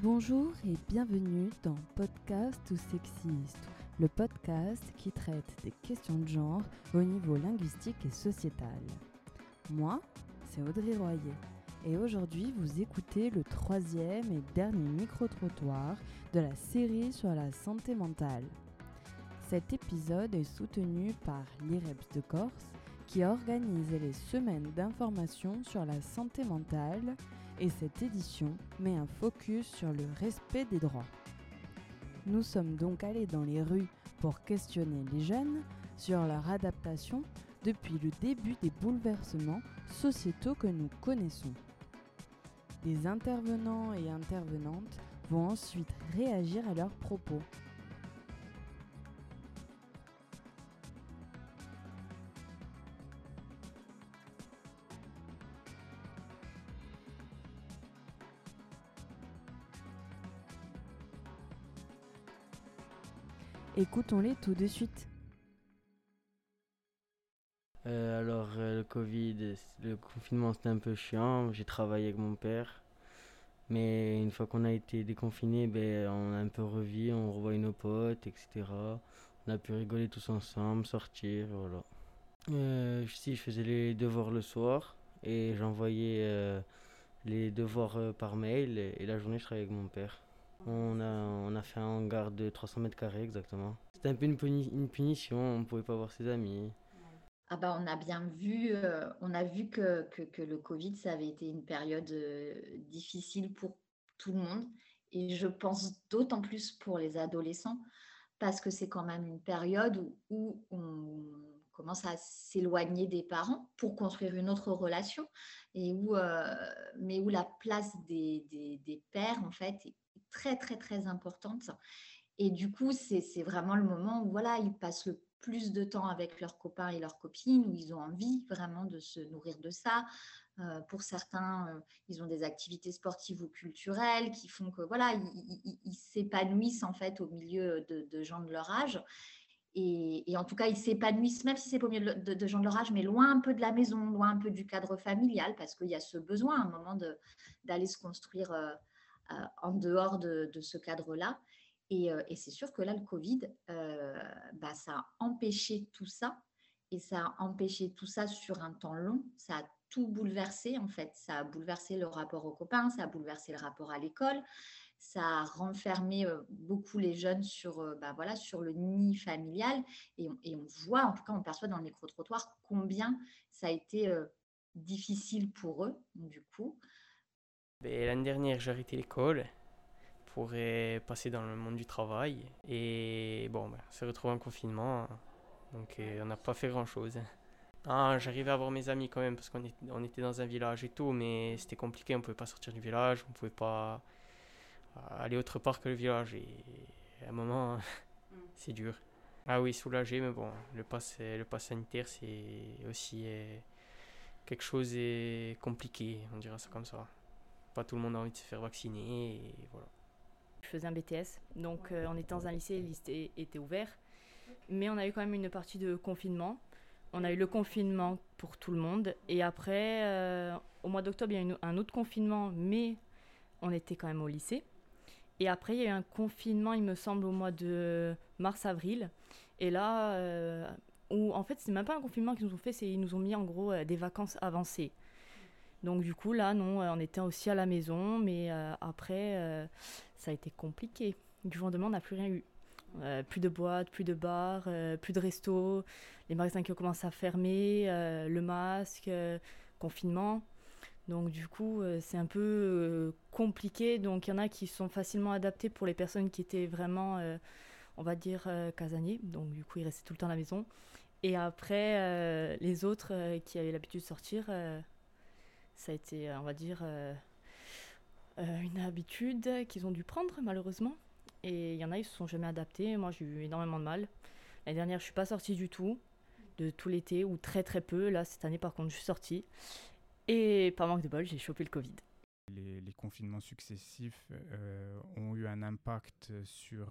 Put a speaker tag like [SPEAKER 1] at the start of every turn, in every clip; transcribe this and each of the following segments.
[SPEAKER 1] Bonjour et bienvenue dans Podcast ou Sexiste, le podcast qui traite des questions de genre au niveau linguistique et sociétal. Moi, c'est Audrey Royer et aujourd'hui vous écoutez le troisième et dernier micro-trottoir de la série sur la santé mentale. Cet épisode est soutenu par l'IREPS de Corse qui organise les semaines d'information sur la santé mentale et cette édition met un focus sur le respect des droits. Nous sommes donc allés dans les rues pour questionner les jeunes sur leur adaptation depuis le début des bouleversements sociétaux que nous connaissons. Les intervenants et intervenantes vont ensuite réagir à leurs propos. Écoutons-les tout de suite.
[SPEAKER 2] Euh, alors, euh, le Covid, le confinement, c'était un peu chiant. J'ai travaillé avec mon père. Mais une fois qu'on a été déconfiné, ben, on a un peu revu, on revoit nos potes, etc. On a pu rigoler tous ensemble, sortir, voilà. Euh, si, je faisais les devoirs le soir et j'envoyais les devoirs par mail et la journée, je travaillais avec mon père. On a, on a fait un hangar de 300 mètres carrés exactement. C'était un peu une, puni- une punition, on ne pouvait pas voir ses amis.
[SPEAKER 3] Ah bah, on a bien vu, euh, on a vu que, que, le Covid, ça avait été une période euh, difficile pour tout le monde. Et je pense d'autant plus pour les adolescents, parce que c'est quand même une période où, où on commence à s'éloigner des parents pour construire une autre relation, et où, euh, mais où la place des, des, des pères, en fait, est très, très, très importante. Et du coup, c'est vraiment le moment où voilà, ils passent le plus de temps avec leurs copains et leurs copines, où ils ont envie vraiment de se nourrir de ça. Euh, pour certains, euh, ils ont des activités sportives ou culturelles qui font que voilà, ils, s'épanouissent en fait au milieu de, gens de leur âge. Et, en tout cas, ils s'épanouissent, même si c'est pas au milieu de, gens de leur âge, mais loin un peu de la maison, loin un peu du cadre familial, parce qu'il y a ce besoin à un moment d'aller se construire euh, en dehors de, ce cadre-là. Et, euh, et c'est sûr que là, le Covid, euh, bah, ça a empêché tout ça. Et ça a empêché tout ça sur un temps long. Ça a tout bouleversé, en fait. Ça a bouleversé le rapport aux copains, ça a bouleversé le rapport à l'école. Ça a renfermé euh, beaucoup les jeunes sur, euh, bah, voilà, sur le nid familial. Et on, voit, en tout cas, on perçoit dans le micro-trottoir combien ça a été euh, difficile pour eux, du coup.
[SPEAKER 4] Ben, L'année dernière, j'ai arrêté l'école pour euh, passer dans le monde du travail. Et bon, ben, on s'est retrouvé en confinement, donc euh, on n'a pas fait grand-chose. Ah, j'arrivais à voir mes amis quand même, parce qu'on on était dans un village et tout, mais c'était compliqué, on pouvait pas sortir du village, on pouvait pas euh, aller autre part que le village. Et à un moment, c'est dur. Ah oui, soulagé, mais bon, le pass, le pass sanitaire, c'est aussi quelque chose de compliqué, on dira ça comme ça pas tout le monde a envie de se faire vacciner voilà.
[SPEAKER 5] Je faisais un BTS, donc euh, on était dans un lycée, le lycée était ouvert, mais on a eu quand même une partie de confinement. On a eu le confinement pour tout le monde, et après, euh, au mois d'octobre, il y a eu un autre confinement, mais on était quand même au lycée. Et après, il y a eu un confinement, il me semble, au mois de mars-avril, et là, euh, où en fait, c'est même pas un confinement qu'ils nous ont fait, c'est ils nous ont mis en gros euh, des vacances avancées. Donc du coup, là, non, euh, on était aussi à la maison, mais euh, après, euh, ça a été compliqué. Du jour au lendemain, on n'a plus rien eu. Plus de boîtes, plus de bars, plus de restos, les magasins qui ont commencé à fermer, le masque, confinement. Donc du coup, c'est un peu compliqué. Donc il y en a qui sont facilement adaptés pour les personnes qui étaient vraiment, on va dire, casaniers. Donc du coup, ils restaient tout le temps à la maison. Et après, les autres qui avaient l'habitude de sortir, ça a été, euh, on va dire, euh, euh, une habitude qu'ils ont dû prendre malheureusement. Et il y en a, ils se sont jamais adaptés. Moi, j'ai eu énormément de mal. L'année dernière, je suis pas sortie du tout, de tout l'été, ou très très peu. Là, cette année, par contre, je suis sortie. Et par manque de bol, j'ai chopé le Covid.
[SPEAKER 6] Les, confinements successifs ont eu un impact sur,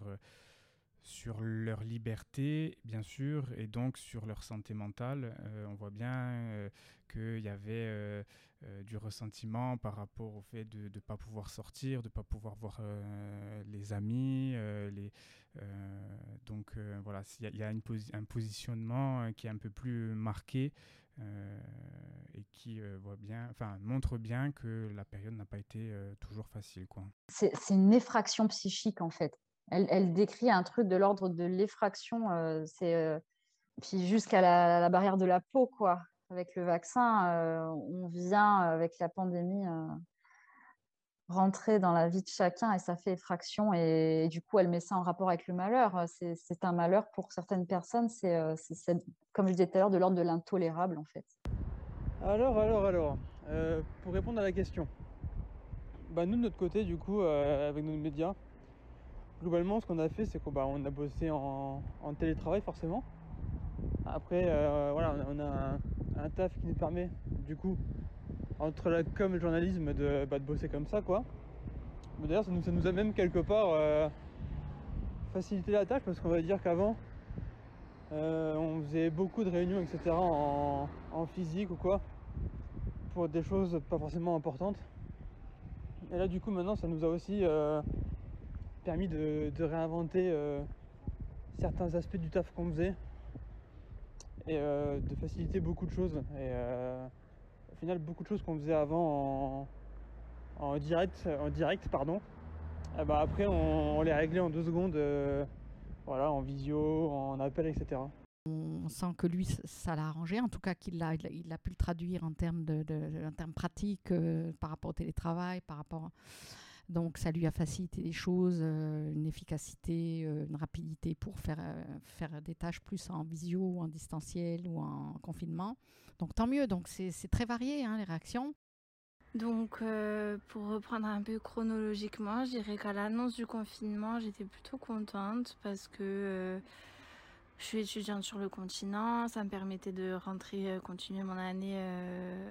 [SPEAKER 6] sur leur liberté, bien sûr, et donc sur leur santé mentale. on voit bien qu'il y avait du ressentiment par rapport au fait de ne pas pouvoir sortir, de ne pas pouvoir voir les amis. les, donc voilà, il y a, un positionnement qui est un peu plus marqué euh, et qui euh, voit bien, enfin, montre bien que la période n'a pas été euh, toujours facile.
[SPEAKER 7] C'est, une effraction psychique en fait. Elle, décrit un truc de l'ordre de l'effraction, c'est puis jusqu'à la, barrière de la peau quoi. Avec le vaccin, on vient avec la pandémie rentrer dans la vie de chacun et ça fait effraction et, du coup elle met ça en rapport avec le malheur. C'est un malheur pour certaines personnes, c'est comme je disais tout à l'heure de l'ordre de l'intolérable en fait.
[SPEAKER 8] Alors, alors, alors, euh, pour répondre à la question, bah, nous de notre côté du coup euh, avec nos médias, globalement ce qu'on a fait c'est qu'on bah, on a bossé en, télétravail forcément. Après euh, voilà on a un, taf qui nous permet du coup entre la com et le journalisme de, bah, de bosser comme ça quoi. D'ailleurs ça nous, ça nous a même quelque part euh, facilité la tâche parce qu'on va dire qu'avant euh, on faisait beaucoup de réunions etc en, physique ou quoi pour des choses pas forcément importantes. Et là du coup maintenant ça nous a aussi permis de, réinventer certains aspects du taf qu'on faisait et de faciliter beaucoup de choses. Et, au final, beaucoup de choses qu'on faisait avant en, direct, en direct pardon, ben, après on, les réglait en deux secondes, euh, voilà, en visio, en appel, etc.
[SPEAKER 9] On sent que lui, ça l'a arrangé, en tout cas qu'il a, il pu le traduire en termes, de, en termes pratiques euh, par rapport au télétravail, par rapport... Donc ça lui a facilité les choses, euh, une efficacité, une rapidité pour faire, faire des tâches plus en visio ou en distanciel ou en confinement. Donc tant mieux, donc c'est très varié hein, les réactions.
[SPEAKER 10] Donc euh, pour reprendre un peu chronologiquement, je dirais qu'à l'annonce du confinement, j'étais plutôt contente parce que euh, je suis étudiante sur le continent, ça me permettait de rentrer, euh, continuer mon année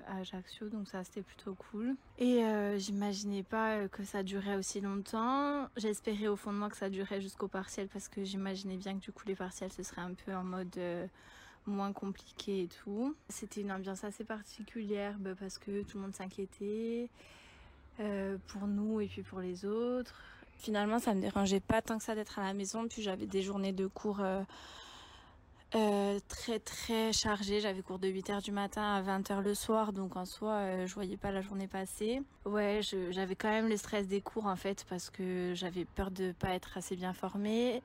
[SPEAKER 10] à Ajaccio, donc ça c'était plutôt cool. Et j'imaginais pas que ça durait aussi longtemps. J'espérais au fond de moi que ça durait jusqu'au partiel parce que j'imaginais bien que du coup les partiels ce serait un peu en mode moins compliqué et tout. C'était une ambiance assez particulière bah, parce que tout le monde s'inquiétait euh, pour nous et puis pour les autres. Finalement, ça me dérangeait pas tant que ça d'être à la maison. Puis j'avais des journées de cours euh, euh, très très chargées. J'avais cours de 8h du matin à 20h le soir. Donc en soi, je voyais pas la journée passer. Ouais, j'avais quand même le stress des cours en fait parce que j'avais peur de pas être assez bien formée.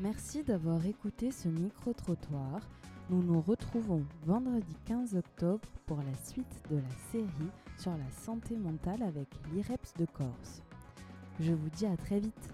[SPEAKER 1] Merci d'avoir écouté ce micro-trottoir. Nous nous retrouvons vendredi 15 octobre pour la suite de la série sur la santé mentale avec l'IREPS de Corse. Je vous dis à très vite